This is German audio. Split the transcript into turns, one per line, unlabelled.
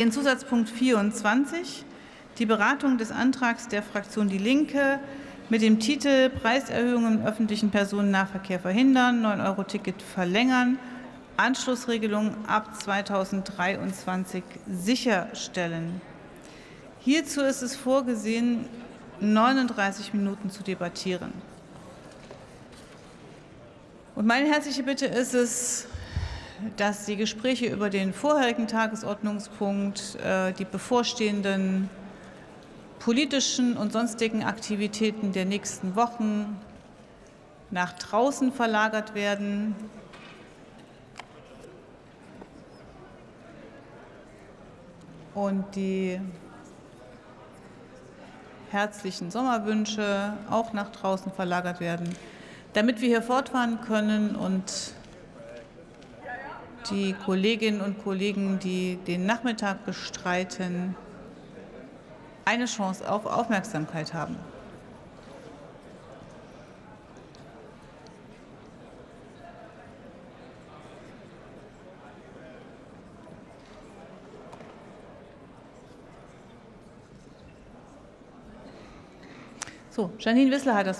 Den Zusatzpunkt 24, die Beratung des Antrags der Fraktion Die Linke mit dem Titel Preiserhöhungen im öffentlichen Personennahverkehr verhindern, 9-Euro-Ticket verlängern, Anschlussregelung ab 2023 sicherstellen. Hierzu ist es vorgesehen, 39 Minuten zu debattieren. Und meine herzliche Bitte ist es, dass die Gespräche über den vorherigen Tagesordnungspunkt, äh, die bevorstehenden politischen und sonstigen Aktivitäten der nächsten Wochen nach draußen verlagert werden. Und die herzlichen Sommerwünsche auch nach draußen verlagert werden, damit wir hier fortfahren können und die Kolleginnen und Kollegen, die den Nachmittag bestreiten, eine Chance auf Aufmerksamkeit haben. So, Janine Wissler hat das